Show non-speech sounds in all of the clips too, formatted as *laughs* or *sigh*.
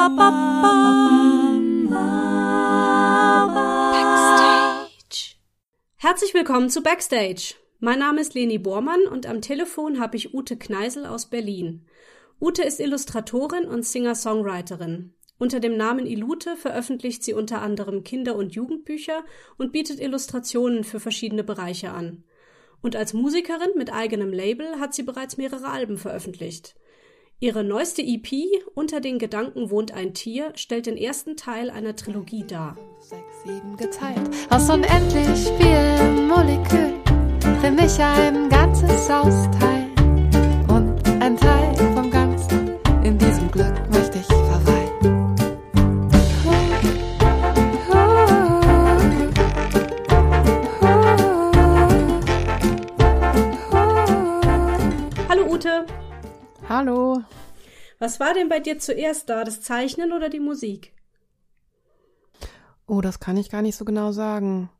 Backstage. Herzlich willkommen zu Backstage. Mein Name ist Leni Bormann und am Telefon habe ich Ute Kneisel aus Berlin. Ute ist Illustratorin und Singer-Songwriterin. Unter dem Namen Ilute veröffentlicht sie unter anderem Kinder- und Jugendbücher und bietet Illustrationen für verschiedene Bereiche an. Und als Musikerin mit eigenem Label hat sie bereits mehrere Alben veröffentlicht. Ihre neueste EP Unter den Gedanken wohnt ein Tier stellt den ersten Teil einer Trilogie dar. Sechs, sieben geteilt aus unendlich vielen Molekülen. Für mich ein ganzes Austeilen und ein Teil Hallo. was war denn bei dir zuerst da, das Zeichnen oder die Musik? Oh, das kann ich gar nicht so genau sagen.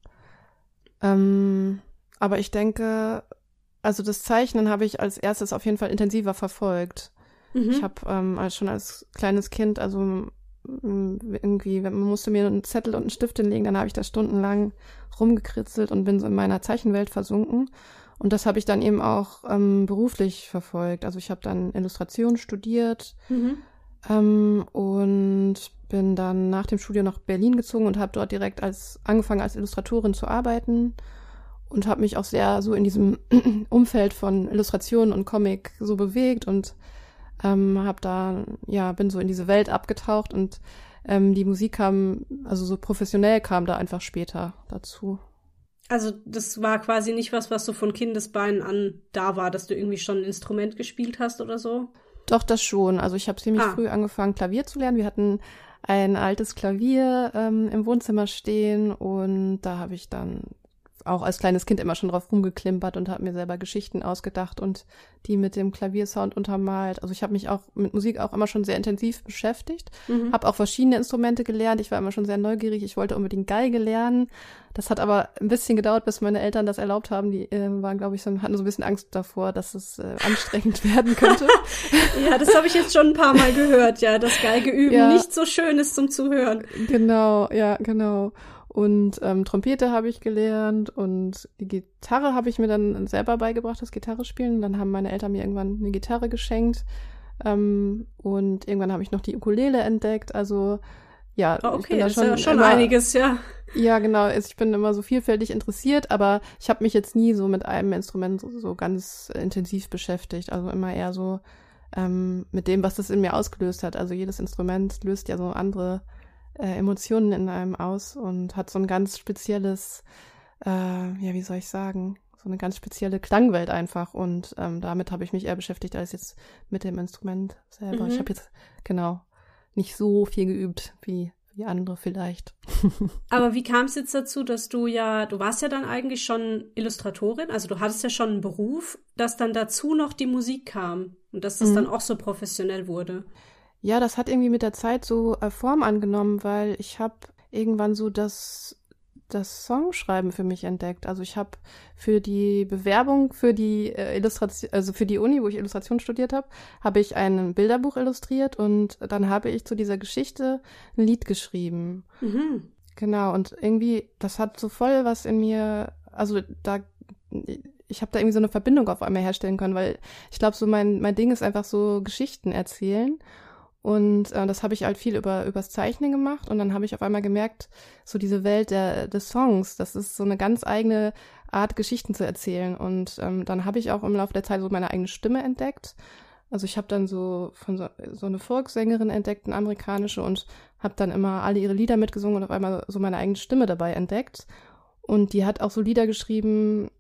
Ähm, aber ich denke, also das Zeichnen habe ich als erstes auf jeden Fall intensiver verfolgt. Mhm. Ich habe ähm, als, schon als kleines Kind, also irgendwie, man musste mir einen Zettel und einen Stift hinlegen, dann habe ich da stundenlang rumgekritzelt und bin so in meiner Zeichenwelt versunken. Und das habe ich dann eben auch ähm, beruflich verfolgt. Also ich habe dann Illustration studiert Mhm. ähm, und bin dann nach dem Studium nach Berlin gezogen und habe dort direkt als angefangen als Illustratorin zu arbeiten und habe mich auch sehr so in diesem *clears throat* Umfeld von Illustration und Comic so bewegt und ähm, habe da ja bin so in diese Welt abgetaucht und ähm, die Musik kam also so professionell kam da einfach später dazu. Also das war quasi nicht was, was so von Kindesbeinen an da war, dass du irgendwie schon ein Instrument gespielt hast oder so. Doch, das schon. Also ich habe ziemlich Ah. früh angefangen, Klavier zu lernen. Wir hatten ein altes Klavier ähm, im Wohnzimmer stehen und da habe ich dann auch als kleines Kind immer schon drauf rumgeklimpert und habe mir selber Geschichten ausgedacht und die mit dem Klaviersound untermalt. Also ich habe mich auch mit Musik auch immer schon sehr intensiv beschäftigt, Mhm. habe auch verschiedene Instrumente gelernt. Ich war immer schon sehr neugierig. Ich wollte unbedingt Geige lernen. Das hat aber ein bisschen gedauert, bis meine Eltern das erlaubt haben. Die äh, waren, glaube ich, so, hatten so ein bisschen Angst davor, dass es äh, *laughs* anstrengend werden könnte. *laughs* Ja, das habe ich jetzt schon ein paar Mal gehört, ja, dass Geige üben Ja. nicht so schön ist zum Zuhören. Genau, ja, genau. Und ähm, Trompete habe ich gelernt und die Gitarre habe ich mir dann selber beigebracht, das Gitarre spielen. Dann haben meine Eltern mir irgendwann eine Gitarre geschenkt. Ähm, und irgendwann habe ich noch die Ukulele entdeckt. Also ja, Oh, ich bin okay, da das ist schon, ja schon immer, einiges, ja. Ja, genau. Ich bin immer so vielfältig interessiert, aber ich habe mich jetzt nie so mit einem Instrument so, so ganz intensiv beschäftigt. Also immer eher so ähm, mit dem, was das in mir ausgelöst hat. Also jedes Instrument löst ja so andere äh, Emotionen in einem aus und hat so ein ganz spezielles, äh, ja, wie soll ich sagen, so eine ganz spezielle Klangwelt einfach. Und ähm, damit habe ich mich eher beschäftigt als jetzt mit dem Instrument selber. Mhm. Ich habe jetzt genau nicht so viel geübt wie wie andere vielleicht. *laughs* Aber wie kam es jetzt dazu, dass du ja, du warst ja dann eigentlich schon Illustratorin, also du hattest ja schon einen Beruf, dass dann dazu noch die Musik kam und dass das Mhm. dann auch so professionell wurde. Ja, das hat irgendwie mit der Zeit so äh, Form angenommen, weil ich habe irgendwann so das das Songschreiben für mich entdeckt. Also ich habe für die Bewerbung für die äh, Illustration, also für die Uni, wo ich Illustration studiert habe, habe ich ein Bilderbuch illustriert und dann habe ich zu dieser Geschichte ein Lied geschrieben. Mhm. Genau, und irgendwie, das hat so voll was in mir, also da, ich habe da irgendwie so eine Verbindung auf einmal herstellen können, weil ich glaube, so mein, mein Ding ist einfach so Geschichten erzählen. Und äh, das habe ich halt viel über übers Zeichnen gemacht. Und dann habe ich auf einmal gemerkt, so diese Welt der des Songs, das ist so eine ganz eigene Art Geschichten zu erzählen. Und ähm, dann habe ich auch im Laufe der Zeit so meine eigene Stimme entdeckt. Also ich habe dann so von so, so eine Volkssängerin entdeckt, eine amerikanische und habe dann immer alle ihre Lieder mitgesungen und auf einmal so meine eigene Stimme dabei entdeckt. Und die hat auch so Lieder geschrieben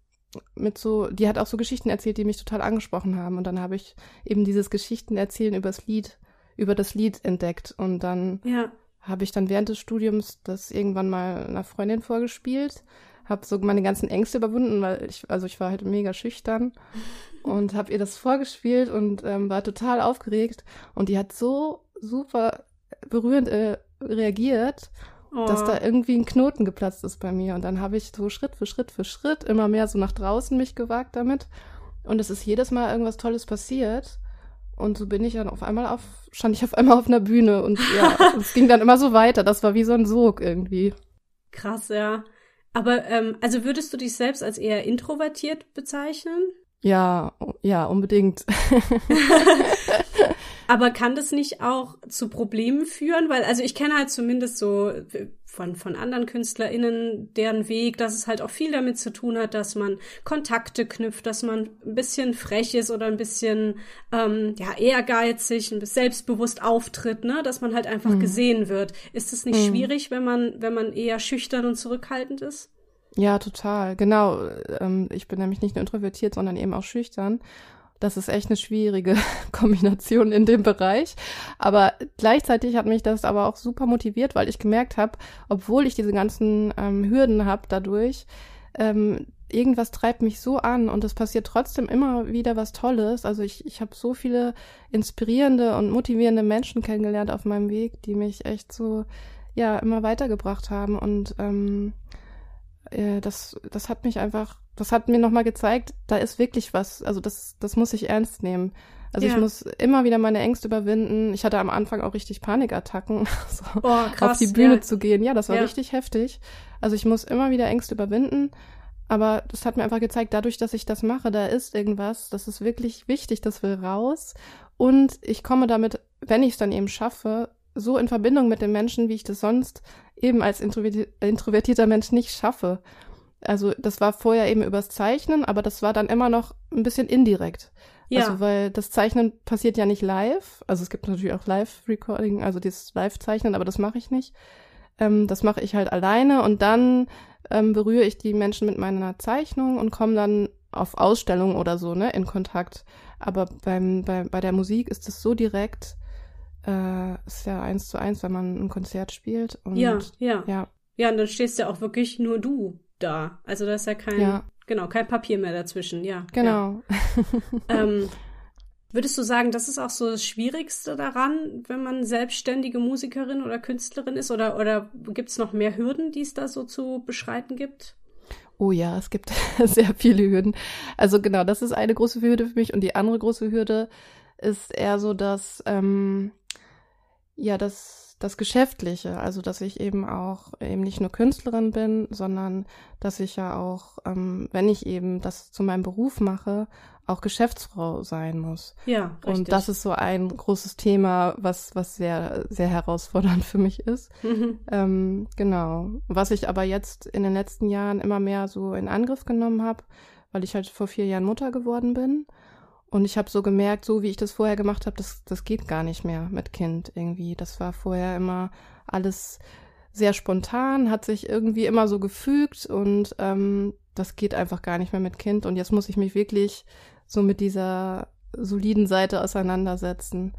mit so, die hat auch so Geschichten erzählt, die mich total angesprochen haben. Und dann habe ich eben dieses Geschichten erzählen übers Lied über das Lied entdeckt. Und dann Ja. habe ich dann während des Studiums das irgendwann mal einer Freundin vorgespielt, habe so meine ganzen Ängste überwunden, weil ich, also ich war halt mega schüchtern *laughs* und habe ihr das vorgespielt und ähm, war total aufgeregt. Und die hat so super berührend äh, reagiert, Oh. dass da irgendwie ein Knoten geplatzt ist bei mir. Und dann habe ich so Schritt für Schritt für Schritt immer mehr so nach draußen mich gewagt damit. Und es ist jedes Mal irgendwas Tolles passiert Und so bin ich dann auf einmal auf, stand ich auf einmal auf einer Bühne und ja, *laughs* es ging dann immer so weiter. Das war wie so ein Sog irgendwie. Krass, ja. Aber ähm, also würdest du dich selbst als eher introvertiert bezeichnen? Ja, ja, unbedingt. *laughs* *laughs* Aber kann das nicht auch zu Problemen führen? Weil, also ich kenne halt zumindest so von, von anderen KünstlerInnen deren Weg, dass es halt auch viel damit zu tun hat, dass man Kontakte knüpft, dass man ein bisschen frech ist oder ein bisschen ähm, ja, ehrgeizig, ein bisschen selbstbewusst auftritt, ne? dass man halt einfach mhm. gesehen wird. Ist es nicht mhm. schwierig, wenn man, wenn man eher schüchtern und zurückhaltend ist? Ja, total. Genau. Ähm, ich bin nämlich nicht nur introvertiert, sondern eben auch schüchtern. Das ist echt eine schwierige *laughs* Kombination in dem Bereich. Aber gleichzeitig hat mich das aber auch super motiviert, weil ich gemerkt habe, obwohl ich diese ganzen ähm, Hürden habe dadurch, ähm, irgendwas treibt mich so an und es passiert trotzdem immer wieder was Tolles. Also ich, ich habe so viele inspirierende und motivierende Menschen kennengelernt auf meinem Weg, die mich echt so ja immer weitergebracht haben und ähm, äh, das, das hat mich einfach, das hat mir nochmal gezeigt, da ist wirklich was. Also das, das muss ich ernst nehmen. Also ja. ich muss immer wieder meine Ängste überwinden. Ich hatte am Anfang auch richtig Panikattacken, *laughs* so oh, krass, auf die Bühne ja. zu gehen. Ja, das war ja. richtig heftig. Also ich muss immer wieder Ängste überwinden. Aber das hat mir einfach gezeigt, dadurch, dass ich das mache, da ist irgendwas, das ist wirklich wichtig, das will raus. Und ich komme damit, wenn ich es dann eben schaffe, so in Verbindung mit den Menschen, wie ich das sonst eben als introvertierter Mensch nicht schaffe. Also das war vorher eben übers Zeichnen, aber das war dann immer noch ein bisschen indirekt. Ja. Also weil das Zeichnen passiert ja nicht live. Also es gibt natürlich auch Live-Recording, also dieses Live-Zeichnen, aber das mache ich nicht. Ähm, das mache ich halt alleine und dann ähm, berühre ich die Menschen mit meiner Zeichnung und komme dann auf Ausstellungen oder so, ne, in Kontakt. Aber beim, bei, bei der Musik ist es so direkt, äh, ist ja eins zu eins, wenn man ein Konzert spielt. Und, ja, ja. Ja, ja und dann stehst ja auch wirklich nur du da. Also da ist ja kein, ja. genau, kein Papier mehr dazwischen, ja. Genau. Ja. ähm, würdest du sagen, das ist auch so das Schwierigste daran, wenn man selbstständige Musikerin oder Künstlerin ist? Oder, oder gibt es noch mehr Hürden, die es da so zu beschreiten gibt? Oh ja, es gibt *laughs* sehr viele Hürden. Also genau, das ist eine große Hürde für mich. Und die andere große Hürde ist eher so, dass ähm, ja, das, das Geschäftliche, also dass ich eben auch eben nicht nur Künstlerin bin, sondern dass ich ja auch, ähm, wenn ich eben das zu meinem Beruf mache, auch Geschäftsfrau sein muss. Ja, richtig. Und das ist so ein großes Thema, was, was sehr, sehr herausfordernd *laughs* für mich ist. Mhm. Ähm, genau. Was ich aber jetzt in den letzten Jahren immer mehr so in Angriff genommen habe, weil ich halt vor vier Jahren Mutter geworden bin und ich habe so gemerkt, so wie ich das vorher gemacht habe, das, das geht gar nicht mehr mit Kind irgendwie. Das war vorher immer alles sehr spontan, hat sich irgendwie immer so gefügt und ähm, das geht einfach gar nicht mehr mit Kind. Und jetzt muss ich mich wirklich so mit dieser soliden Seite auseinandersetzen.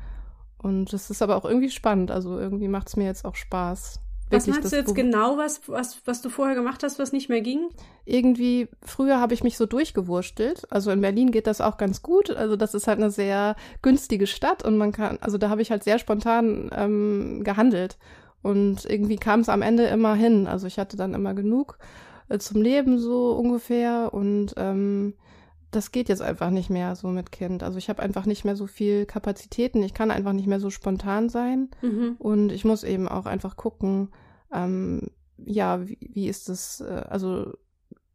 Und das ist aber auch irgendwie spannend. Also irgendwie macht es mir jetzt auch Spaß. Was meinst du jetzt genau, was, was, was du vorher gemacht hast, was nicht mehr ging? Irgendwie, früher habe ich mich so durchgewurstelt. Also in Berlin geht das auch ganz gut. Also das ist halt eine sehr günstige Stadt und man kann, also da habe ich halt sehr spontan ähm, gehandelt. Und irgendwie kam es am Ende immer hin. Also ich hatte dann immer genug äh, zum Leben so ungefähr und ähm, das geht jetzt einfach nicht mehr so mit Kind. Also ich habe einfach nicht mehr so viel Kapazitäten. Ich kann einfach nicht mehr so spontan sein. Mhm. Und ich muss eben auch einfach gucken, ähm, ja, wie, wie ist das, äh, also,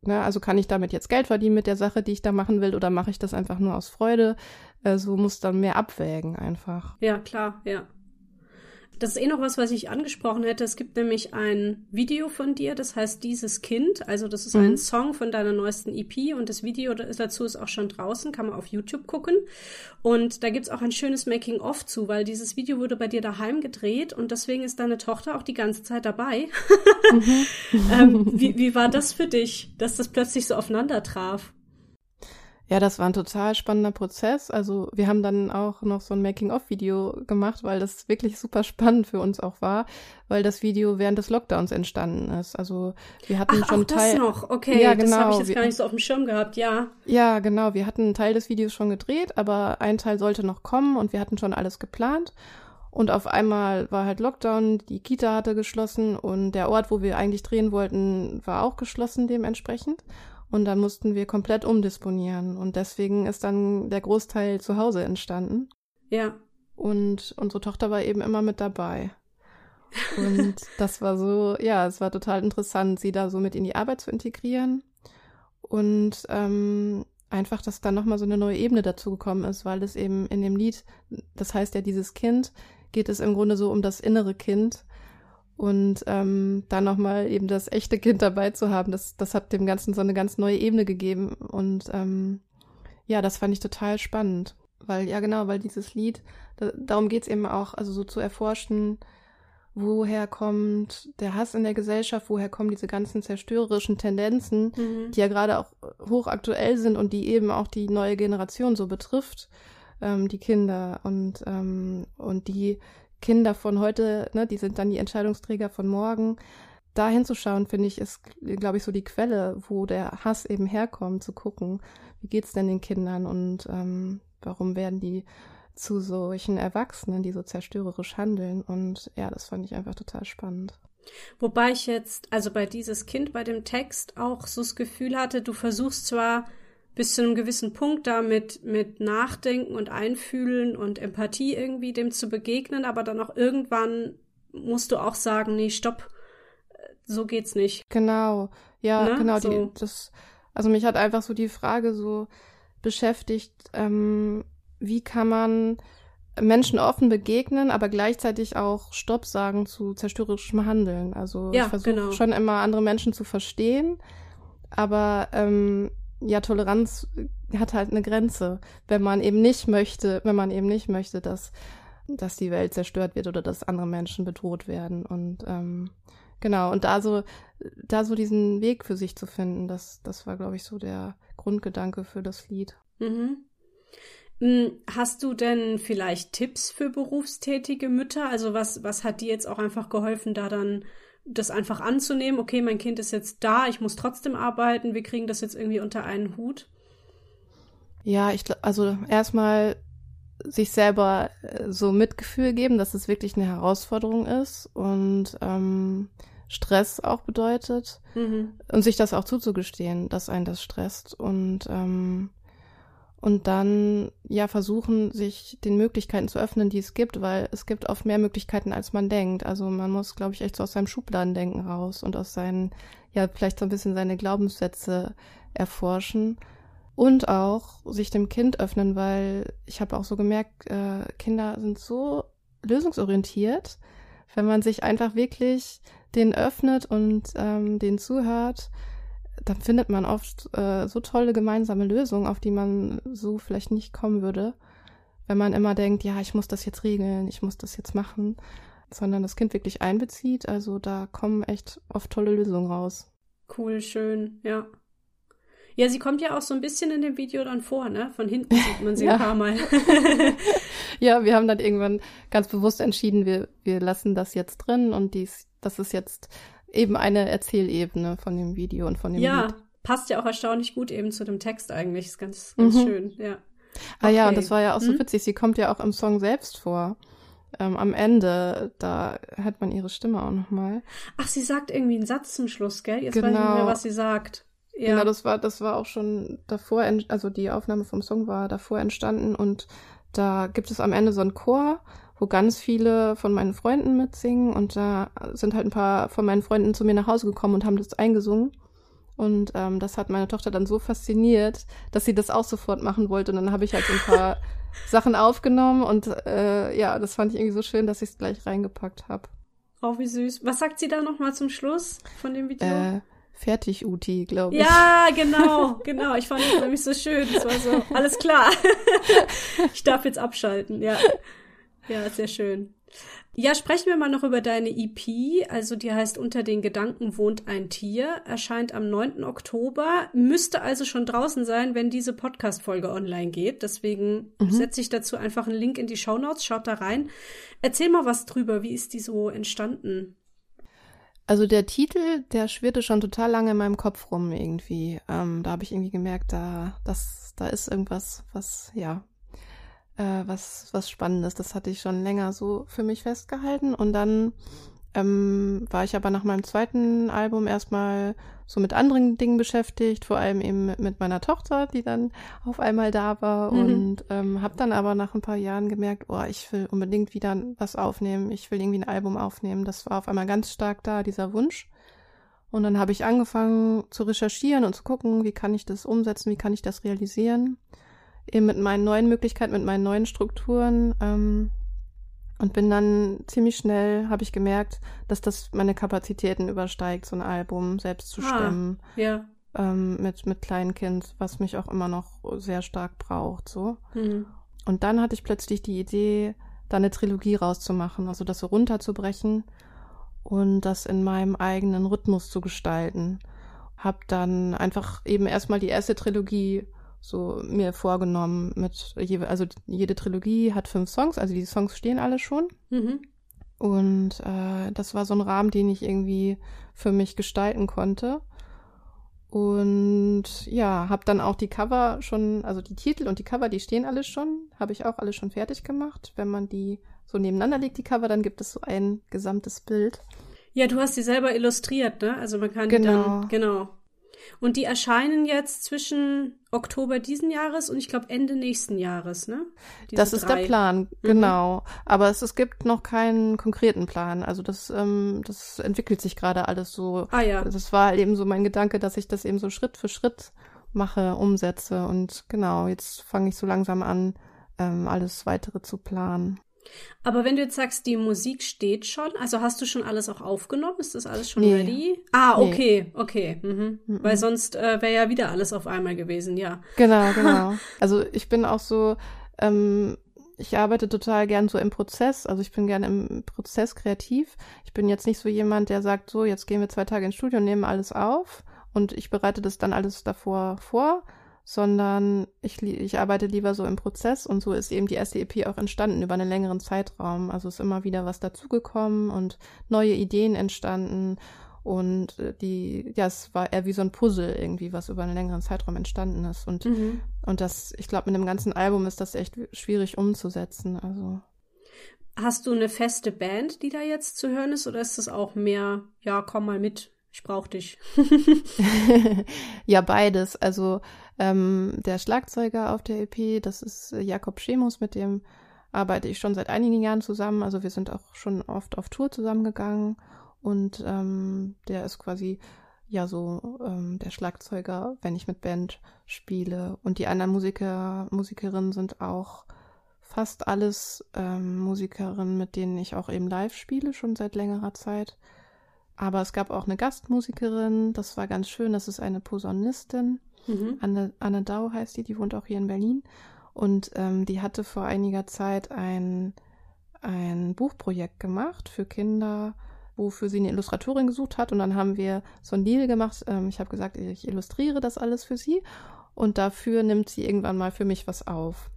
ne, also kann ich damit jetzt Geld verdienen mit der Sache, die ich da machen will, oder mache ich das einfach nur aus Freude? Äh, so muss dann mehr abwägen einfach. Ja, klar, ja. Das ist eh noch was, was ich angesprochen hätte. Es gibt nämlich ein Video von dir, das heißt Dieses Kind. Also das ist mhm. ein Song von deiner neuesten EP und das Video dazu ist auch schon draußen, kann man auf YouTube gucken. Und da gibt's auch ein schönes Making-of zu, weil dieses Video wurde bei dir daheim gedreht und deswegen ist deine Tochter auch die ganze Zeit dabei. Mhm. *laughs* ähm, wie, wie war das für dich, dass das plötzlich so aufeinander traf? Ja, das war ein total spannender Prozess. Also wir haben dann auch noch so ein Making-of-Video gemacht, weil das wirklich super spannend für uns auch war, weil das Video während des Lockdowns entstanden ist. Also wir hatten Ach, schon auch Teil. Das noch, okay, ja, genau. das habe ich jetzt gar nicht so auf dem Schirm gehabt, ja. Ja, genau. Wir hatten einen Teil des Videos schon gedreht, aber ein Teil sollte noch kommen und wir hatten schon alles geplant. Und auf einmal war halt Lockdown, die Kita hatte geschlossen und der Ort, wo wir eigentlich drehen wollten, war auch geschlossen dementsprechend. Und dann mussten wir komplett umdisponieren. Und deswegen ist dann der Großteil zu Hause entstanden. Ja. Und unsere Tochter war eben immer mit dabei. Und *laughs* das war so, ja, es war total interessant, sie da so mit in die Arbeit zu integrieren. Und ähm, einfach, dass dann nochmal so eine neue Ebene dazu gekommen ist, weil es eben in dem Lied, das heißt ja dieses Kind, geht es im Grunde so um das innere Kind. Und ähm, dann nochmal eben das echte Kind dabei zu haben, das, das hat dem Ganzen so eine ganz neue Ebene gegeben. Und ähm, ja, das fand ich total spannend. Weil, ja genau, weil dieses Lied, da, darum geht's eben auch, also so zu erforschen, woher kommt der Hass in der Gesellschaft, woher kommen diese ganzen zerstörerischen Tendenzen, mhm. die ja gerade auch hochaktuell sind und die eben auch die neue Generation so betrifft, ähm, die Kinder und, ähm, und die Kinder von heute, ne, die sind dann die Entscheidungsträger von morgen. Da hinzuschauen, finde ich, ist, glaube ich, so die Quelle, wo der Hass eben herkommt, zu gucken, wie geht's denn den Kindern und ähm, warum werden die zu solchen Erwachsenen, die so zerstörerisch handeln. Und ja, das fand ich einfach total spannend. Wobei ich jetzt, also bei dieses Kind, bei dem Text auch so das Gefühl hatte, du versuchst zwar bis zu einem gewissen Punkt damit mit Nachdenken und Einfühlen und Empathie irgendwie dem zu begegnen, aber dann auch irgendwann musst du auch sagen, nee, stopp, so geht's nicht. Genau, ja, ne? genau. So. Die, das, also mich hat einfach so die Frage so beschäftigt, ähm, wie kann man Menschen offen begegnen, aber gleichzeitig auch Stopp sagen zu zerstörerischem Handeln. Also ja, ich versuche genau. schon immer andere Menschen zu verstehen, aber ähm, ja, Toleranz hat halt eine Grenze, wenn man eben nicht möchte, wenn man eben nicht möchte, dass, dass die Welt zerstört wird oder dass andere Menschen bedroht werden. Und ähm, genau, und da so, da so diesen Weg für sich zu finden, das, das war, glaube ich, so der Grundgedanke für das Lied. Mhm. Hm, hast du denn vielleicht Tipps für berufstätige Mütter? Also was, was hat dir jetzt auch einfach geholfen, da dann das einfach anzunehmen? Okay, mein Kind ist jetzt da, ich muss trotzdem arbeiten, wir kriegen das jetzt irgendwie unter einen Hut? Ja, ich also erstmal sich selber äh, so Mitgefühl geben, dass es wirklich eine Herausforderung ist und ähm, Stress auch bedeutet mhm. und sich das auch zuzugestehen, dass einen das stresst und ähm, und dann ja versuchen, sich den Möglichkeiten zu öffnen, die es gibt, weil es gibt oft mehr Möglichkeiten, als man denkt. Also man muss, glaube ich, echt so aus seinem Schubladendenken raus und aus seinen, ja, vielleicht so ein bisschen seine Glaubenssätze erforschen und auch sich dem Kind öffnen, weil ich habe auch so gemerkt, äh, Kinder sind so lösungsorientiert, wenn man sich einfach wirklich den öffnet und ähm, den zuhört, dann findet man oft äh, so tolle gemeinsame Lösungen, auf die man so vielleicht nicht kommen würde, wenn man immer denkt, ja, ich muss das jetzt regeln, ich muss das jetzt machen, sondern das Kind wirklich einbezieht. Also da kommen echt oft tolle Lösungen raus. Cool, schön, ja. Ja, sie kommt ja auch so ein bisschen in dem Video dann vor, ne? Von hinten sieht man sie *laughs* ja. ein paar Mal. *laughs* ja, wir haben dann irgendwann ganz bewusst entschieden, wir, wir lassen das jetzt drin und dies, das ist jetzt eben eine Erzählebene von dem Video und von dem ja, Lied. passt ja auch erstaunlich gut eben zu dem Text eigentlich. Ist ganz, ganz mhm. schön, ja. Ah ja, und das war ja auch so mhm. witzig. Sie kommt ja auch im Song selbst vor. Ähm, am Ende, da hört man ihre Stimme auch nochmal. Ach, sie sagt irgendwie einen Satz zum Schluss, gell? Jetzt genau. weiß ich nicht mehr, genau. was sie sagt. Ja. Genau, das war, das war auch schon davor, also die Aufnahme vom Song war davor entstanden und da gibt es am Ende so einen Chor wo ganz viele von meinen Freunden mitsingen und da sind halt ein paar von meinen Freunden zu mir nach Hause gekommen und haben das eingesungen. Und ähm, das hat meine Tochter dann so fasziniert, dass sie das auch sofort machen wollte. Und dann habe ich halt so ein paar *laughs* Sachen aufgenommen und äh, ja, das fand ich irgendwie so schön, dass ich es gleich reingepackt habe. Oh, wie süß. Was sagt sie da nochmal zum Schluss von dem Video? Äh, fertig, Uti, glaube ich. Ja, genau, genau. Ich fand es nämlich so schön. Es war so, alles klar. *laughs* ich darf jetzt abschalten, ja. Ja, sehr schön. Ja, sprechen wir mal noch über deine EP. Also die heißt Unter den Gedanken wohnt ein Tier, erscheint am 9. Oktober, müsste also schon draußen sein, wenn diese Podcast-Folge online geht. Deswegen mhm. setze ich dazu einfach einen Link in die Show Notes. schaut da rein. Erzähl mal was drüber, wie ist die so entstanden? Also der Titel, der schwirrte schon total lange in meinem Kopf rum irgendwie. Ähm, da habe ich irgendwie gemerkt, da, das, da ist irgendwas, was, ja, äh, was, was Spannendes. Das hatte ich schon länger so für mich festgehalten. Und dann ähm, war ich aber nach meinem zweiten Album erstmal so mit anderen Dingen beschäftigt, vor allem eben mit meiner Tochter, die dann auf einmal da war mhm. und ähm, habe dann aber nach ein paar Jahren gemerkt, oh, ich will unbedingt wieder was aufnehmen, ich will irgendwie ein Album aufnehmen. Das war auf einmal ganz stark da, dieser Wunsch. Und dann habe ich angefangen zu recherchieren und zu gucken, wie kann ich das umsetzen, wie kann ich das realisieren. Eben mit meinen neuen Möglichkeiten, mit meinen neuen Strukturen. Ähm, und bin dann ziemlich schnell, habe ich gemerkt, dass das meine Kapazitäten übersteigt, so ein Album selbst zu stemmen. Ah, ja. Ähm, mit, mit Kleinkind, was mich auch immer noch sehr stark braucht, so. Mhm. Und dann hatte ich plötzlich die Idee, da eine Trilogie rauszumachen, also das so runterzubrechen und das in meinem eigenen Rhythmus zu gestalten. Hab dann einfach eben erstmal die erste Trilogie so mir vorgenommen mit, also jede Trilogie hat fünf Songs, also die Songs stehen alle schon. Mhm. Und äh, das war so ein Rahmen, den ich irgendwie für mich gestalten konnte. Und ja, habe dann auch die Cover schon, also die Titel und die Cover, die stehen alle schon, habe ich auch alle schon fertig gemacht. Wenn man die so nebeneinander legt, die Cover, dann gibt es so ein gesamtes Bild. Ja, du hast die selber illustriert, ne? Also man kann genau. die dann, genau. Und die erscheinen jetzt zwischen Oktober diesen Jahres und ich glaube Ende nächsten Jahres, ne? Diese das ist drei. der Plan, mhm. genau. Mhm. Aber es, es gibt noch keinen konkreten Plan. Also das, ähm, das entwickelt sich gerade alles so. Ah ja. Das war halt eben so mein Gedanke, dass ich das eben so Schritt für Schritt mache, umsetze. Und genau, jetzt fange ich so langsam an, ähm, alles weitere zu planen. Aber wenn du jetzt sagst, die Musik steht schon, also hast du schon alles auch aufgenommen? Ist das alles schon nee. ready? Ah, okay, nee. okay. Mhm. Mhm. Weil sonst äh, wäre ja wieder alles auf einmal gewesen, ja. Genau, *laughs* genau. also ich bin auch so, ähm, ich arbeite total gern so im Prozess, also ich bin gern im Prozess kreativ. Ich bin jetzt nicht so jemand, der sagt, so, jetzt gehen wir zwei Tage ins Studio und nehmen alles auf und ich bereite das dann alles davor vor, sondern ich, ich arbeite lieber so im Prozess und so ist eben die erste EP auch entstanden über einen längeren Zeitraum. Also ist immer wieder was dazugekommen und neue Ideen entstanden und äh, die, ja, es war eher wie so ein Puzzle irgendwie, was über einen längeren Zeitraum entstanden ist und mhm. und das, ich glaube, mit dem ganzen Album ist das echt schwierig umzusetzen. Also Hast du eine feste Band, die da jetzt zu hören ist, oder ist das auch mehr, ja, komm mal mit, ich brauch dich? *laughs* ja, beides. Also ähm, der Schlagzeuger auf der EP, das ist Jakob Schemus, mit dem arbeite ich schon seit einigen Jahren zusammen. Also wir sind auch schon oft auf Tour zusammengegangen und ähm, der ist quasi ja so ähm, der Schlagzeuger, wenn ich mit Band spiele. Und die anderen Musiker, Musikerinnen sind auch fast alles ähm, Musikerinnen, mit denen ich auch eben live spiele, schon seit längerer Zeit. Aber es gab auch eine Gastmusikerin, das war ganz schön, das ist eine Posaunistin. Mhm. Anne, Anne Dau heißt die, die wohnt auch hier in Berlin. Und ähm, die hatte vor einiger Zeit ein, ein Buchprojekt gemacht für Kinder, wofür sie eine Illustratorin gesucht hat. Und dann haben wir so ein Deal gemacht. Ähm, ich habe gesagt, ich illustriere das alles für sie. Und dafür nimmt sie irgendwann mal für mich was auf.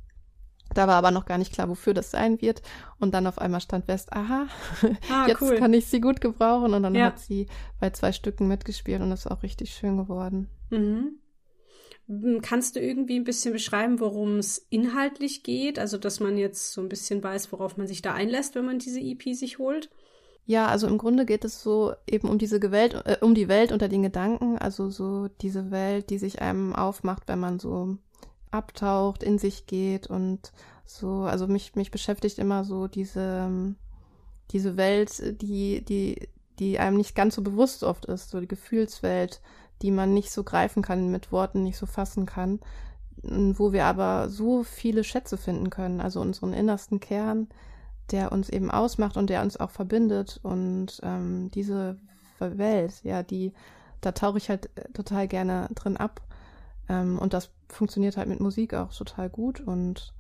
Da war aber noch gar nicht klar, wofür das sein wird. Und dann auf einmal stand fest, aha, *laughs* ah, jetzt cool. kann ich sie gut gebrauchen. Und dann ja. hat sie bei zwei Stücken mitgespielt und ist auch richtig schön geworden. Mhm. Kannst du irgendwie ein bisschen beschreiben, worum es inhaltlich geht? Also, dass man jetzt so ein bisschen weiß, worauf man sich da einlässt, wenn man diese EP sich holt? Ja, also im Grunde geht es so eben um diese Welt, äh, um die Welt unter den Gedanken, also so diese Welt, die sich einem aufmacht, wenn man so abtaucht, in sich geht und so, also mich, mich beschäftigt immer so diese, diese Welt, die, die, die einem nicht ganz so bewusst oft ist, so die Gefühlswelt, die man nicht so greifen kann, mit Worten nicht so fassen kann, wo wir aber so viele Schätze finden können, also unseren innersten Kern, der uns eben ausmacht und der uns auch verbindet und ähm, diese Welt, ja, die, da tauche ich halt äh, total gerne drin ab ähm, und das funktioniert halt mit Musik auch total gut und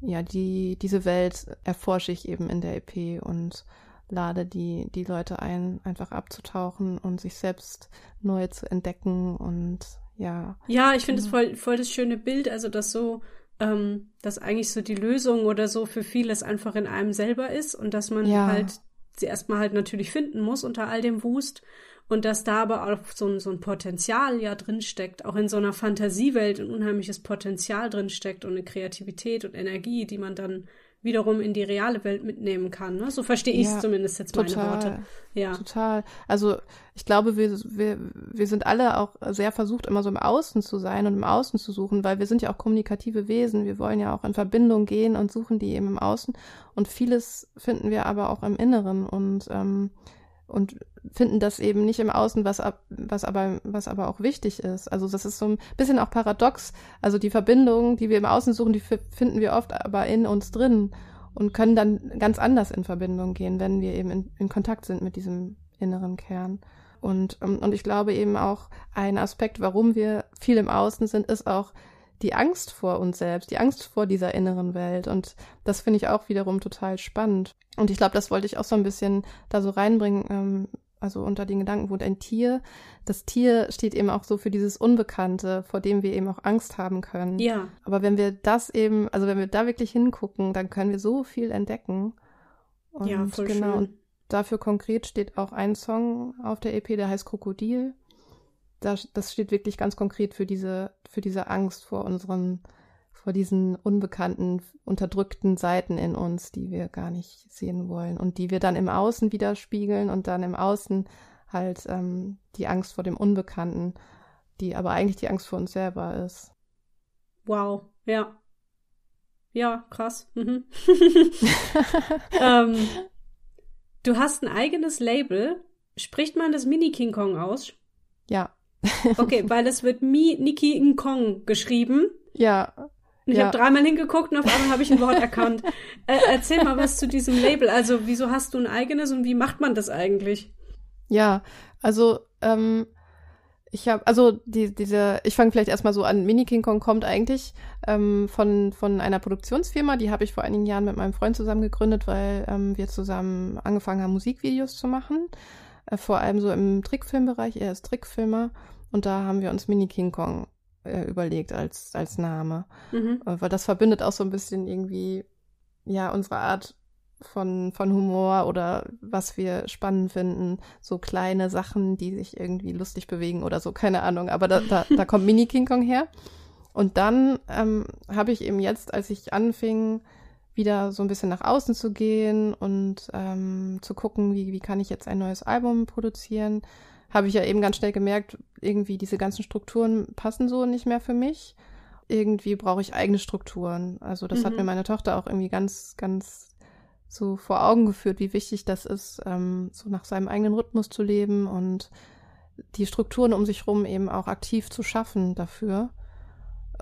ja, die, diese Welt erforsche ich eben in der EP und lade die, die Leute ein, einfach abzutauchen und sich selbst neu zu entdecken und ja. Ja, ich finde es voll, voll das schöne Bild, also dass so, ähm, dass eigentlich so die Lösung oder so für vieles einfach in einem selber ist und dass man ja. halt sie erstmal halt natürlich finden muss unter all dem Wust. Und dass da aber auch so ein, so ein Potenzial ja drinsteckt, auch in so einer Fantasiewelt ein unheimliches Potenzial drinsteckt und eine Kreativität und Energie, die man dann wiederum in die reale Welt mitnehmen kann. Ne? So verstehe ich es ja, zumindest jetzt total, meine Worte. Ja. Total. Also ich glaube, wir, wir, wir sind alle auch sehr versucht, immer so im Außen zu sein und im Außen zu suchen, weil wir sind ja auch kommunikative Wesen. Wir wollen ja auch in Verbindung gehen und suchen die eben im Außen. Und vieles finden wir aber auch im Inneren und ähm, und finden das eben nicht im Außen, was, ab, was, aber, was aber auch wichtig ist. Also das ist so ein bisschen auch paradox. Also die Verbindungen, die wir im Außen suchen, die finden wir oft aber in uns drin und können dann ganz anders in Verbindung gehen, wenn wir eben in, in Kontakt sind mit diesem inneren Kern. Und, und ich glaube eben auch ein Aspekt, warum wir viel im Außen sind, ist auch die Angst vor uns selbst, die Angst vor dieser inneren Welt. Und das finde ich auch wiederum total spannend. Und ich glaube, das wollte ich auch so ein bisschen da so reinbringen, ähm, also unter den Gedanken wohnt ein Tier. Das Tier steht eben auch so für dieses Unbekannte, vor dem wir eben auch Angst haben können. Ja. Aber wenn wir das eben, also wenn wir da wirklich hingucken, dann können wir so viel entdecken. Und ja, voll genau. Schön. Und dafür konkret steht auch ein Song auf der EP, der heißt Krokodil das, das steht wirklich ganz konkret für diese, für diese Angst vor unseren, vor diesen unbekannten, unterdrückten Seiten in uns, die wir gar nicht sehen wollen und die wir dann im Außen widerspiegeln und dann im Außen halt ähm, die Angst vor dem Unbekannten, die aber eigentlich die Angst vor uns selber ist. Wow, ja. Ja, krass. Mhm. *laughs* ähm, du hast ein eigenes Label. Spricht man das Mini King Kong aus? Ja. *laughs* Okay, weil es wird Mi Niki Nkong geschrieben. Ja. Ich ja. habe dreimal hingeguckt und auf einmal habe ich ein Wort erkannt. *laughs* Äh, erzähl mal was zu diesem Label. Also, wieso hast du ein eigenes und wie macht man das eigentlich? Ja, also ähm, ich habe, also die, diese, ich fange vielleicht erstmal so an. Mini King Kong kommt eigentlich ähm, von von einer Produktionsfirma, die habe ich vor einigen Jahren mit meinem Freund zusammen gegründet, weil ähm, wir zusammen angefangen haben, Musikvideos zu machen. Äh, vor allem so im Trickfilmbereich. Er ist Trickfilmer und da haben wir uns Mini King Kong äh, überlegt als, als Name. Mhm. Äh, weil das verbindet auch so ein bisschen irgendwie, ja, unsere Art von, von Humor oder was wir spannend finden. So kleine Sachen, die sich irgendwie lustig bewegen oder so, keine Ahnung. Aber da, da, da kommt Mini King Kong her. Und dann ähm, habe ich eben jetzt, als ich anfing, wieder so ein bisschen nach außen zu gehen und ähm, zu gucken, wie, wie kann ich jetzt ein neues Album produzieren, habe ich ja eben ganz schnell gemerkt, irgendwie diese ganzen Strukturen passen so nicht mehr für mich. Irgendwie brauche ich eigene Strukturen. Also das mhm. hat mir meine Tochter auch irgendwie ganz, ganz so vor Augen geführt, wie wichtig das ist, ähm, so nach seinem eigenen Rhythmus zu leben und die Strukturen um sich rum eben auch aktiv zu schaffen dafür.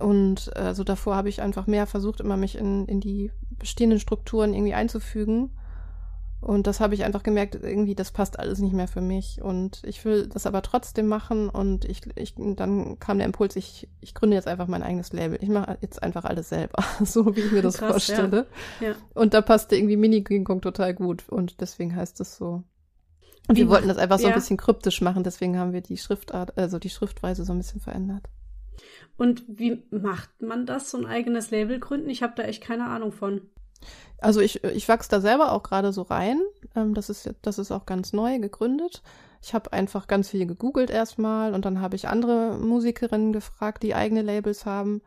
Und also davor habe ich einfach mehr versucht, immer mich in, in die bestehenden Strukturen irgendwie einzufügen und das habe ich einfach gemerkt, irgendwie, das passt alles nicht mehr für mich. Und ich will das aber trotzdem machen. Und ich, ich dann kam der Impuls, ich, ich gründe jetzt einfach mein eigenes Label. Ich mache jetzt einfach alles selber, *laughs* so wie ich mir das Krass, vorstelle. Ja. Ja. Und da passte irgendwie Mini King Kong total gut. Und deswegen heißt es so. Und wir wollten das einfach so ja. ein bisschen kryptisch machen, deswegen haben wir die Schriftart, also die Schriftweise so ein bisschen verändert. Und wie macht man das, so ein eigenes Label gründen? Ich habe da echt keine Ahnung von. Also ich, ich wachse da selber auch gerade so rein. Ähm, das, ist, das ist auch ganz neu gegründet. Ich habe einfach ganz viel gegoogelt erstmal und dann habe ich andere Musikerinnen gefragt, die eigene Labels haben,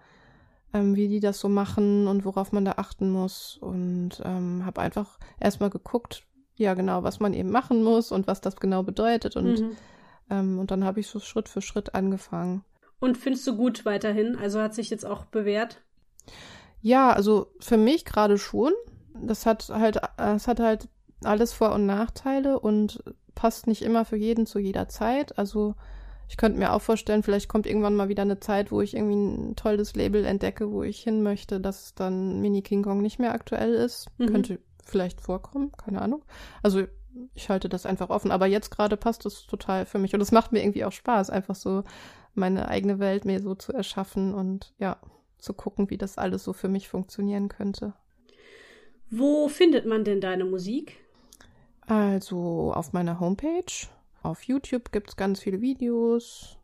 ähm, wie die das so machen und worauf man da achten muss. Und ähm, habe einfach erstmal geguckt, ja genau, was man eben machen muss und was das genau bedeutet. Und, mhm. ähm, und dann habe ich so Schritt für Schritt angefangen. Und findest du gut weiterhin? Also hat sich jetzt auch bewährt? Ja, also für mich gerade schon. Das hat halt, es hat halt alles Vor- und Nachteile und passt nicht immer für jeden zu jeder Zeit. Also ich könnte mir auch vorstellen, vielleicht kommt irgendwann mal wieder eine Zeit, wo ich irgendwie ein tolles Label entdecke, wo ich hin möchte, dass dann Mini King Kong nicht mehr aktuell ist. Mhm. Könnte vielleicht vorkommen, keine Ahnung. Also ich halte das einfach offen. Aber jetzt gerade passt es total für mich. Und es macht mir irgendwie auch Spaß, einfach so meine eigene Welt mir so zu erschaffen und ja zu gucken, wie das alles so für mich funktionieren könnte. Wo findet man denn deine Musik? Also auf meiner Homepage. Auf YouTube gibt es ganz viele Videos.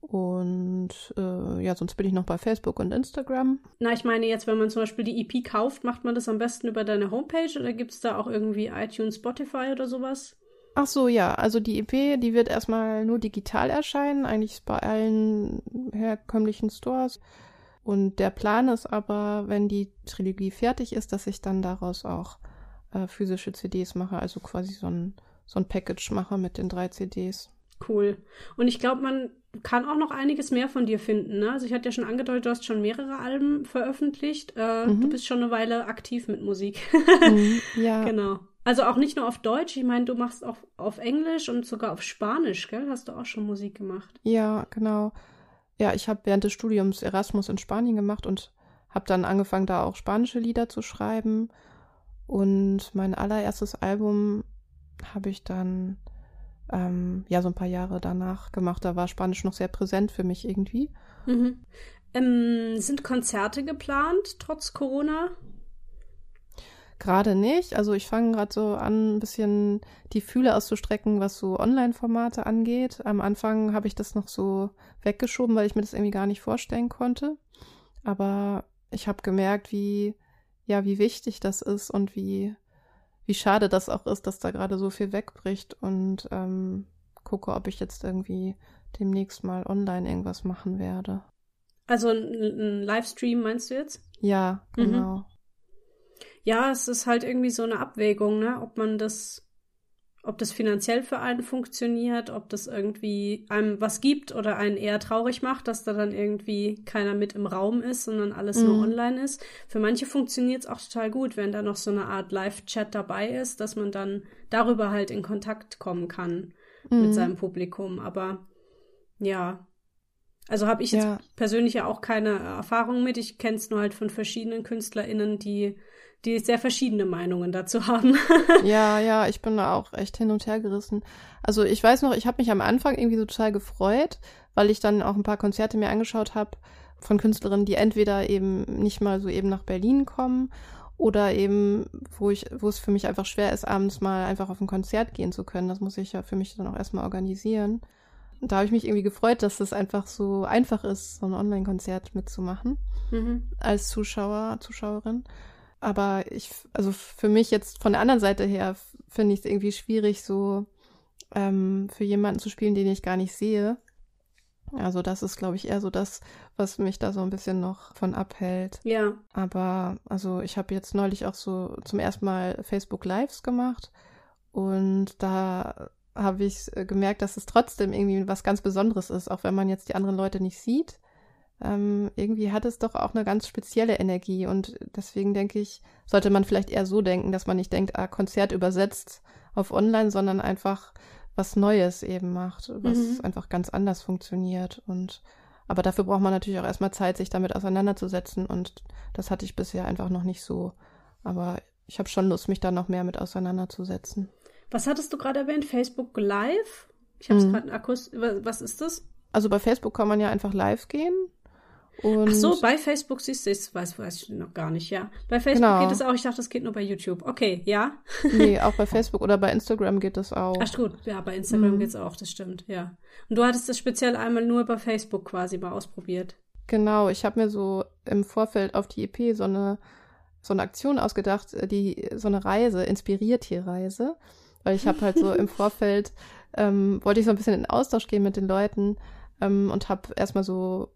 Und äh, ja, sonst bin ich noch bei Facebook und Instagram. Na, ich meine jetzt, wenn man zum Beispiel die EP kauft, macht man das am besten über deine Homepage oder gibt es da auch irgendwie iTunes, Spotify oder sowas? Ach so, ja. Also die EP, die wird erstmal nur digital erscheinen, eigentlich bei allen herkömmlichen Stores. Und der Plan ist aber, wenn die Trilogie fertig ist, dass ich dann daraus auch äh, physische CDs mache, also quasi so ein, so ein Package mache mit den drei CDs. Cool. Und ich glaube, man kann auch noch einiges mehr von dir finden. Ne? Also ich hatte ja schon angedeutet, du hast schon mehrere Alben veröffentlicht. Äh, mhm. Du bist schon eine Weile aktiv mit Musik. mhm, ja. *laughs* Genau. Also auch nicht nur auf Deutsch, ich meine, du machst auch auf Englisch und sogar auf Spanisch, gell? Hast du auch schon Musik gemacht? Ja, genau. Ja, ich habe während des Studiums Erasmus in Spanien gemacht und habe dann angefangen, da auch spanische Lieder zu schreiben. Und mein allererstes Album habe ich dann ähm, ja so ein paar Jahre danach gemacht. Da war Spanisch noch sehr präsent für mich irgendwie. Mhm. Ähm, sind Konzerte geplant trotz Corona? Gerade nicht. Also ich fange gerade so an, ein bisschen die Fühle auszustrecken, was so Online-Formate angeht. Am Anfang habe ich das noch so weggeschoben, weil ich mir das irgendwie gar nicht vorstellen konnte. Aber ich habe gemerkt, wie, ja, wie wichtig das ist und wie, wie schade das auch ist, dass da gerade so viel wegbricht und ähm, gucke, ob ich jetzt irgendwie demnächst mal online irgendwas machen werde. Also ein, Livestream meinst du jetzt? Ja, mhm. genau. Mhm ja, es ist halt irgendwie so eine Abwägung, ne? Ob man das, ob das finanziell für einen funktioniert, ob das irgendwie einem was gibt oder einen eher traurig macht, dass da dann irgendwie keiner mit im Raum ist, sondern alles mhm. nur online ist. Für manche funktioniert es auch total gut, wenn da noch so eine Art Live-Chat dabei ist, dass man dann darüber halt in Kontakt kommen kann mhm. mit seinem Publikum. Aber ja, also habe ich jetzt ja. persönlich ja auch keine Erfahrung mit. Ich kenne es nur halt von verschiedenen KünstlerInnen, die die sehr verschiedene Meinungen dazu *laughs* haben. ja, ja, ich bin da auch echt hin und her gerissen. Also ich weiß noch, ich habe mich am Anfang irgendwie total gefreut, weil ich dann auch ein paar Konzerte mir angeschaut habe von Künstlerinnen, die entweder eben nicht mal so eben nach Berlin kommen oder eben, wo ich, wo es für mich einfach schwer ist, abends mal einfach auf ein Konzert gehen zu können. Das muss ich ja für mich dann auch erstmal organisieren. Und da habe ich mich irgendwie gefreut, dass das einfach so einfach ist, so ein Online-Konzert mitzumachen mhm. als Zuschauer, Zuschauerin. Aber ich, also für mich jetzt von der anderen Seite her finde ich es irgendwie schwierig, so ähm, für jemanden zu spielen, den ich gar nicht sehe. Also das ist, glaube ich, eher so das, was mich da so ein bisschen noch von abhält. Ja. Aber also ich habe jetzt neulich auch so zum ersten Mal Facebook Lives gemacht und da habe ich gemerkt, dass es trotzdem irgendwie was ganz Besonderes ist, auch wenn man jetzt die anderen Leute nicht sieht ähm, irgendwie hat es doch auch eine ganz spezielle Energie und deswegen denke ich, sollte man vielleicht eher so denken, dass man nicht denkt, ah, Konzert übersetzt auf online, sondern einfach was Neues eben macht, was mhm. einfach ganz anders funktioniert und aber dafür braucht man natürlich auch erstmal Zeit, sich damit auseinanderzusetzen und das hatte ich bisher einfach noch nicht so. Aber ich habe schon Lust, mich da noch mehr mit auseinanderzusetzen. Was hattest du gerade erwähnt? Facebook Live? Ich habe es mhm. gerade akust. Was ist das? Also bei Facebook kann man ja einfach live gehen und Ach so, bei Facebook siehst du es, weiß, weiß ich noch gar nicht, ja. Bei Facebook genau. geht es auch, ich dachte, das geht nur bei YouTube. Okay, ja. *laughs* nee, auch bei Facebook oder bei Instagram geht das auch. Ach gut, ja, bei Instagram mhm. geht es auch, das stimmt, ja. Und du hattest das speziell einmal nur bei Facebook quasi mal ausprobiert. Genau, ich habe mir so im Vorfeld auf die EP so eine, so eine Aktion ausgedacht, die so eine Reise, inspiriert hier Reise. Weil ich habe halt so im Vorfeld, ähm, wollte ich so ein bisschen in Austausch gehen mit den Leuten ähm, und habe erstmal so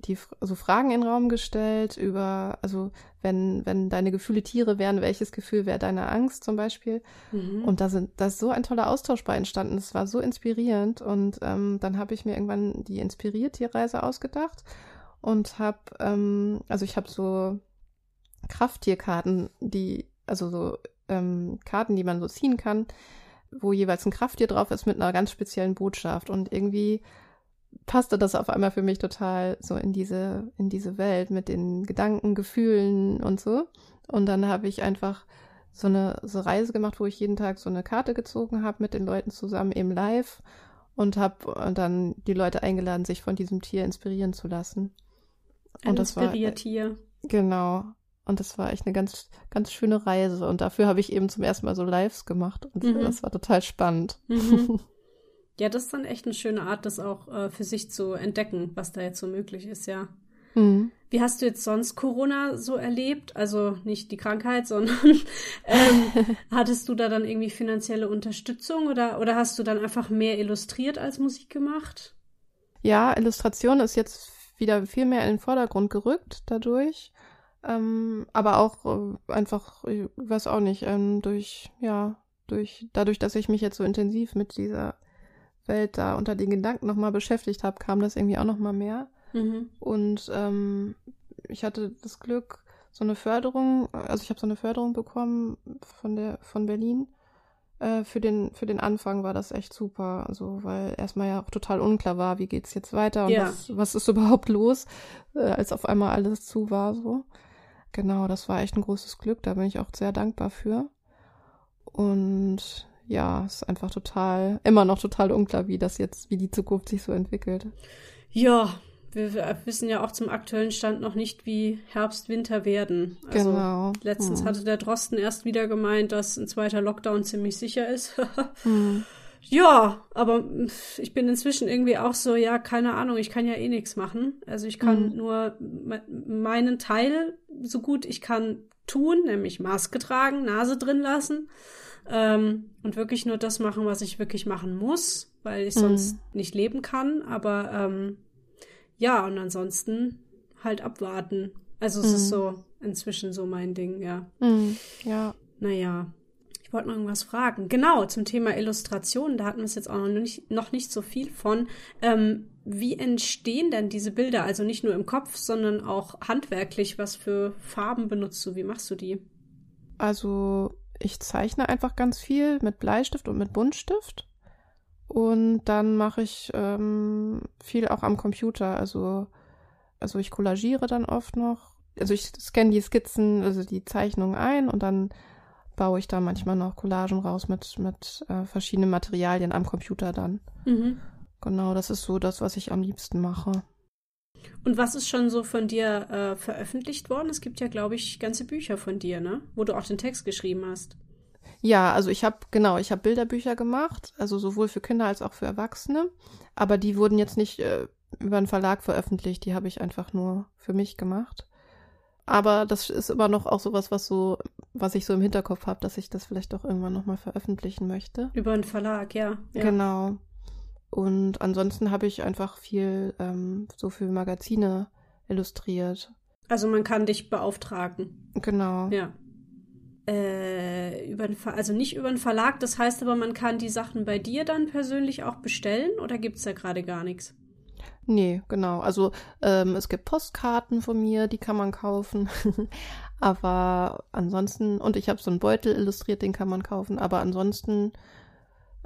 die so Fragen in den Raum gestellt über, also wenn, wenn deine Gefühle Tiere wären, welches Gefühl wäre deine Angst zum Beispiel? Mhm. Und da sind, da ist so ein toller Austausch bei entstanden. Es war so inspirierend. Und ähm, dann habe ich mir irgendwann die Inspiriert-Tierreise ausgedacht und habe, ähm, also ich habe so Krafttierkarten, die, also so ähm, Karten, die man so ziehen kann, wo jeweils ein Krafttier drauf ist mit einer ganz speziellen Botschaft. Und irgendwie passte das auf einmal für mich total so in diese, in diese Welt mit den Gedanken, Gefühlen und so. Und dann habe ich einfach so eine so Reise gemacht, wo ich jeden Tag so eine Karte gezogen habe mit den Leuten zusammen eben live und habe dann die Leute eingeladen, sich von diesem Tier inspirieren zu lassen. Ein und das war Tier. Genau. Und das war echt eine ganz, ganz schöne Reise. Und dafür habe ich eben zum ersten Mal so Lives gemacht. Und mhm. das war total spannend. Mhm. *laughs* Ja, das ist dann echt eine schöne Art, das auch äh, für sich zu entdecken, was da jetzt so möglich ist, ja. Mhm. Wie hast du jetzt sonst Corona so erlebt? Also nicht die Krankheit, *laughs* sondern ähm, *laughs* hattest du da dann irgendwie finanzielle Unterstützung oder, oder hast du dann einfach mehr illustriert als Musik gemacht? Ja, Illustration ist jetzt wieder viel mehr in den Vordergrund gerückt dadurch. Ähm, aber auch äh, einfach, ich weiß auch nicht, ähm, durch, ja, durch, dadurch, dass ich mich jetzt so intensiv mit dieser Welt da unter den Gedanken nochmal beschäftigt habe, kam das irgendwie auch nochmal mehr. Mhm. Und ähm, ich hatte das Glück, so eine Förderung, also ich habe so eine Förderung bekommen von der von Berlin. Äh, für den für den Anfang war das echt super, also weil erstmal ja auch total unklar war, wie geht's jetzt weiter und ja. was, was ist überhaupt los, äh, als auf einmal alles zu war so. Genau, das war echt ein großes Glück, da bin ich auch sehr dankbar für. Und ja, es ist einfach total, immer noch total unklar, wie das jetzt, wie die Zukunft sich so entwickelt. Ja, wir wissen ja auch zum aktuellen Stand noch nicht, wie Herbst, Winter werden. Also genau. Letztens mhm. hatte der Drosten erst wieder gemeint, dass ein zweiter Lockdown ziemlich sicher ist. mhm. *laughs* Ja, aber ich bin inzwischen irgendwie auch so, ja, keine Ahnung, ich kann ja eh nichts machen. Also ich kann mhm. nur meinen Teil so gut ich kann tun, nämlich Maske tragen, Nase drin lassen ähm, und wirklich nur das machen, was ich wirklich machen muss, weil ich sonst mhm. nicht leben kann. Aber ähm, ja, und ansonsten halt abwarten. Also es mhm. ist so inzwischen so mein Ding, ja. Mhm. Ja. Naja. Ich wollte noch irgendwas fragen. Genau, zum Thema Illustration, da hatten wir es jetzt auch noch nicht, noch nicht so viel von. Ähm, wie entstehen denn diese Bilder? Also nicht nur im Kopf, sondern auch handwerklich. Was für Farben benutzt du? Wie machst du die? Also ich zeichne einfach ganz viel mit Bleistift und mit Buntstift. Und dann mache ich ähm, viel auch am Computer. Also, also ich kollagiere dann oft noch. Also ich scanne die Skizzen, also die Zeichnungen ein und dann baue ich da manchmal noch Collagen raus mit, mit äh, verschiedenen Materialien am Computer dann. Mhm. Genau, das ist so das, was ich am liebsten mache. Und was ist schon so von dir äh, veröffentlicht worden? Es gibt ja, glaube ich, ganze Bücher von dir, ne? Wo du auch den Text geschrieben hast. Ja, also ich habe genau, ich habe Bilderbücher gemacht, also sowohl für Kinder als auch für Erwachsene, aber die wurden jetzt nicht äh, über einen Verlag veröffentlicht, die habe ich einfach nur für mich gemacht. Aber das ist immer noch auch sowas, was so, was ich so im Hinterkopf habe, dass ich das vielleicht auch irgendwann nochmal veröffentlichen möchte. Über einen Verlag, ja. ja. Genau. Und ansonsten habe ich einfach viel ähm, so für Magazine illustriert. Also man kann dich beauftragen. Genau. Ja äh, über einen also nicht über einen Verlag, das heißt aber, man kann die Sachen bei dir dann persönlich auch bestellen oder gibt es da gerade gar nichts? Nee, genau. Also ähm, es gibt Postkarten von mir, die kann man kaufen. *laughs* aber ansonsten, und ich habe so einen Beutel illustriert, den kann man kaufen. Aber ansonsten,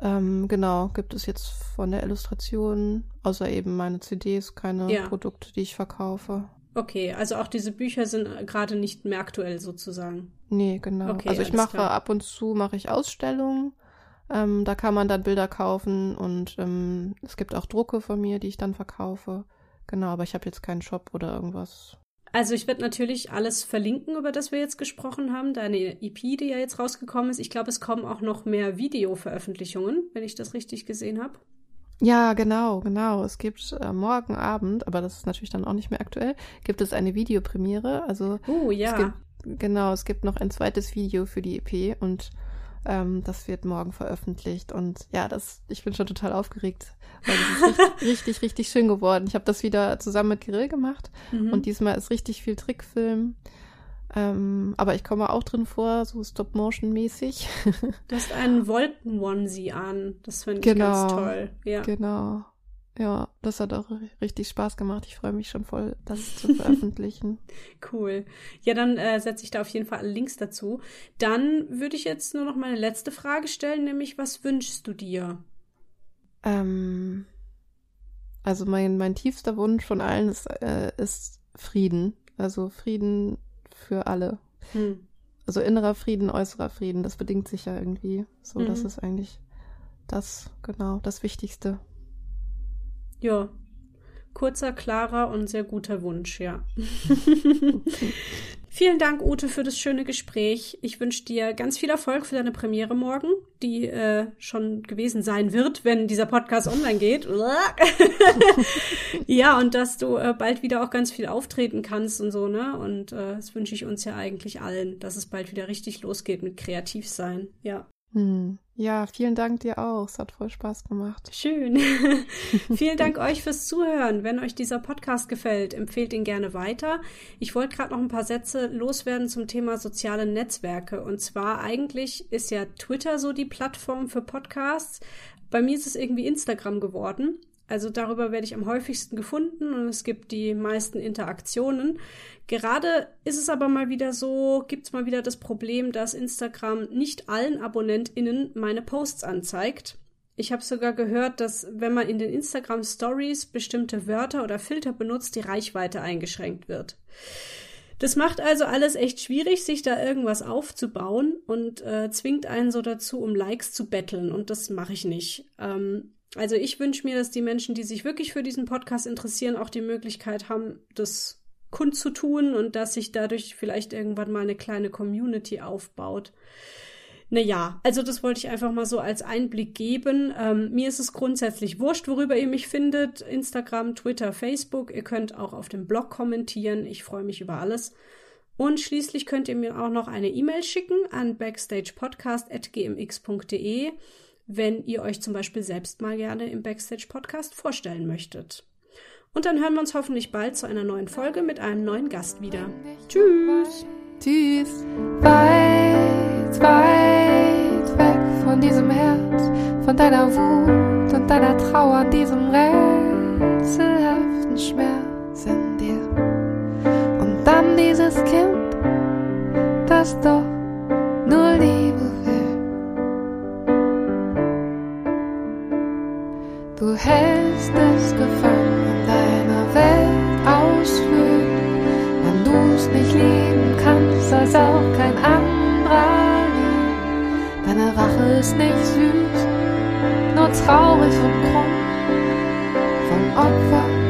ähm, genau, gibt es jetzt von der Illustration, außer eben meine CDs, keine ja. Produkte, die ich verkaufe. Okay, also auch diese Bücher sind gerade nicht mehr aktuell sozusagen. Nee, genau. Okay, also ich mache klar. ab und zu mache ich Ausstellungen. Ähm, da kann man dann Bilder kaufen und ähm, es gibt auch Drucke von mir, die ich dann verkaufe. Genau, aber ich habe jetzt keinen Shop oder irgendwas. Also ich werde natürlich alles verlinken, über das wir jetzt gesprochen haben. Deine EP, die ja jetzt rausgekommen ist. Ich glaube, es kommen auch noch mehr Videoveröffentlichungen, wenn ich das richtig gesehen habe. Ja, genau, genau. Es gibt äh, morgen Abend, aber das ist natürlich dann auch nicht mehr aktuell, gibt es eine Videopremiere. Also uh, ja. Es gibt, genau, es gibt noch ein zweites Video für die EP und ähm, das wird morgen veröffentlicht. Und ja, das, ich bin schon total aufgeregt, weil das ist *laughs* richtig, richtig, richtig schön geworden. Ich habe das wieder zusammen mit Grill gemacht mhm. und diesmal ist richtig viel Trickfilm. Ähm, aber ich komme auch drin vor, so Stop-Motion-mäßig. Du hast einen Wolken-Onesie an. Das finde ich genau, ganz toll. Ja. Genau. Ja, das hat auch richtig Spaß gemacht. Ich freue mich schon voll, das *laughs* zu veröffentlichen. cool. Ja, dann äh, setze ich da auf jeden Fall alle Links dazu. Dann würde ich jetzt nur noch meine letzte Frage stellen, nämlich was wünschst du dir? Ähm, also mein, mein tiefster Wunsch von allen ist, äh, ist Frieden. Also Frieden für alle. Hm. Also innerer Frieden, äußerer Frieden, das bedingt sich ja irgendwie. So, mhm. das ist eigentlich das, genau, das Wichtigste. Ja. Kurzer, klarer und sehr guter Wunsch, ja. *laughs* Vielen Dank, Ute, für das schöne Gespräch. Ich wünsche dir ganz viel Erfolg für deine Premiere morgen, die äh, schon gewesen sein wird, wenn dieser Podcast online geht. *laughs* ja, und dass du äh, bald wieder auch ganz viel auftreten kannst und so, ne? Und äh, das wünsche ich uns ja eigentlich allen, dass es bald wieder richtig losgeht mit Kreativsein. Ja. Hm. Ja, vielen Dank dir auch. Es hat voll Spaß gemacht. Schön. *laughs* vielen Dank *laughs* euch fürs Zuhören. Wenn euch dieser Podcast gefällt, empfehlt ihn gerne weiter. Ich wollte gerade noch ein paar Sätze loswerden zum Thema soziale Netzwerke. Und zwar eigentlich ist ja Twitter so die Plattform für Podcasts. Bei mir ist es irgendwie Instagram geworden. Also darüber werde ich am häufigsten gefunden und es gibt die meisten Interaktionen. Gerade ist es aber mal wieder so, gibt es mal wieder das Problem, dass Instagram nicht allen AbonnentInnen meine Posts anzeigt. Ich habe sogar gehört, dass wenn man in den Instagram Stories bestimmte Wörter oder Filter benutzt, die Reichweite eingeschränkt wird. Das macht also alles echt schwierig, sich da irgendwas aufzubauen und äh, zwingt einen so dazu, um Likes zu betteln. Und das mache ich nicht. Ähm, also ich wünsche mir, dass die Menschen, die sich wirklich für diesen Podcast interessieren, auch die Möglichkeit haben, das kundzutun und dass sich dadurch vielleicht irgendwann mal eine kleine Community aufbaut. Naja, also das wollte ich einfach mal so als Einblick geben. Ähm, mir ist es grundsätzlich wurscht, worüber ihr mich findet. Instagram, Twitter, Facebook. Ihr könnt auch auf dem Blog kommentieren. Ich freue mich über alles. Und schließlich könnt ihr mir auch noch eine E-Mail schicken an backstagepodcast.gmx.de wenn ihr euch zum Beispiel selbst mal gerne im Backstage Podcast vorstellen möchtet. Und dann hören wir uns hoffentlich bald zu einer neuen Folge mit einem neuen Gast wieder. Tschüss. Tschüss. Weit, weit weg von diesem Herz, von deiner Wut und deiner Trauer, diesem rätselhaften Schmerz in dir. Und dann dieses Kind, das doch nur Liebe Du hältst es gefangen in deiner Welt ausführt. Wenn du's nicht lieben kannst, soll's auch kein anderer lieben. Deine Rache ist nicht süß, nur traurig und krumm. Von Opfer